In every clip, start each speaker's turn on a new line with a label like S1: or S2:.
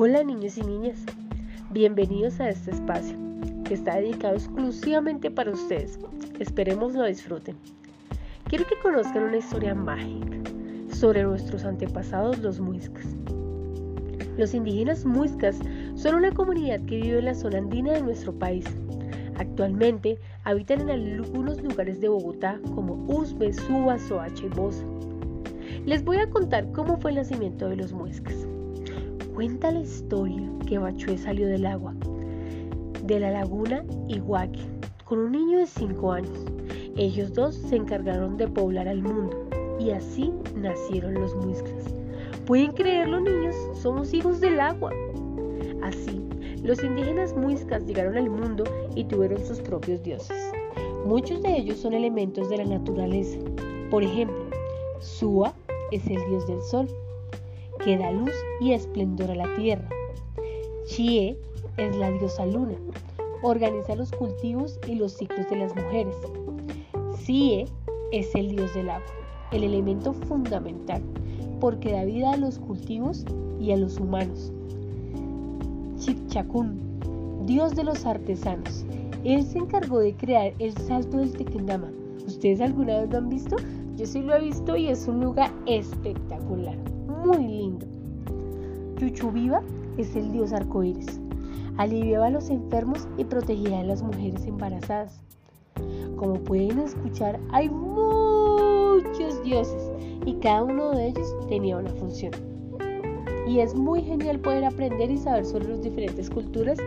S1: Hola niños y niñas, bienvenidos a este espacio que está dedicado exclusivamente para ustedes. Esperemos lo disfruten. Quiero que conozcan una historia mágica sobre nuestros antepasados los muiscas. Los indígenas muiscas son una comunidad que vive en la zona andina de nuestro país. Actualmente habitan en algunos lugares de Bogotá como Usbe, Suba, Soacha y Bosa. Les voy a contar cómo fue el nacimiento de los muiscas. Cuenta la historia que Bachué salió del agua, de la laguna Iguaque, con un niño de 5 años. Ellos dos se encargaron de poblar al mundo y así nacieron los muiscas. ¿Pueden creerlo niños? Somos hijos del agua. Así, los indígenas muiscas llegaron al mundo y tuvieron sus propios dioses. Muchos de ellos son elementos de la naturaleza. Por ejemplo, Sua es el dios del sol, que da luz y esplendor a la tierra. Chie es la diosa luna, organiza los cultivos y los ciclos de las mujeres. Sie es el dios del agua, el elemento fundamental, porque da vida a los cultivos y a los humanos. Chipchacún, dios de los artesanos. Él se encargó de crear el salto del Tequendama. ¿Ustedes alguna vez lo han visto? Yo sí lo he visto y es un lugar espectacular, muy lindo. Chuchuviva es el dios arcoíris. Aliviaba a los enfermos y protegía a las mujeres embarazadas. Como pueden escuchar, hay muchos dioses y cada uno de ellos tenía una función. Y es muy genial poder aprender y saber sobre las diferentes culturas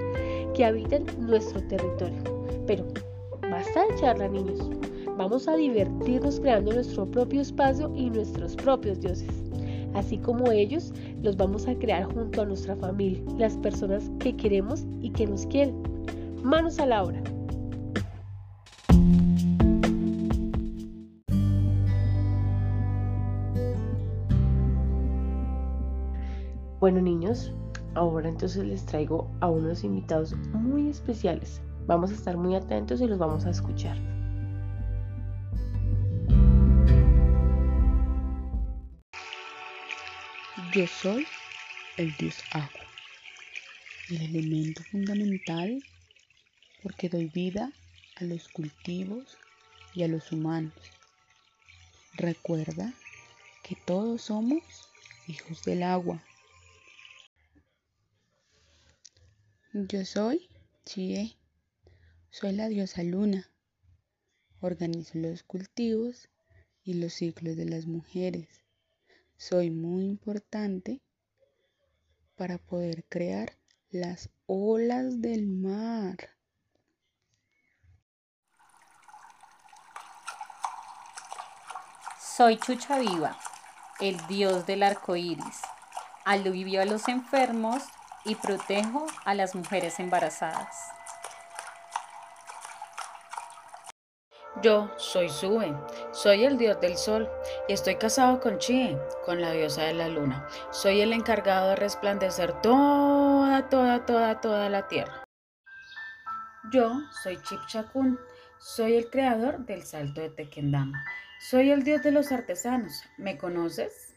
S1: que habitan nuestro territorio. Pero basta de charla, niños. Vamos a divertirnos creando nuestro propio espacio y nuestros propios dioses. Así como ellos, los vamos a crear junto a nuestra familia, las personas que queremos y que nos quieren. Manos a la obra. Bueno niños, ahora entonces les traigo a unos invitados muy especiales. Vamos a estar muy atentos y los vamos a escuchar.
S2: Yo soy el dios agua, el elemento fundamental porque doy vida a los cultivos y a los humanos. Recuerda que todos somos hijos del agua. Yo soy Chie, soy la diosa luna. Organizo los cultivos y los ciclos de las mujeres. Soy muy importante para poder crear las olas del mar.
S3: Soy Chucha Viva, el dios del arco iris. Alivio a los enfermos y protejo a las mujeres embarazadas.
S4: Yo soy Sube, soy el dios del sol y estoy casado con Chie, con la diosa de la luna. Soy el encargado de resplandecer toda, toda, toda, toda la tierra. Yo soy Chipchakun, soy el creador del salto de Tequendama. Soy el dios de los artesanos. ¿Me conoces?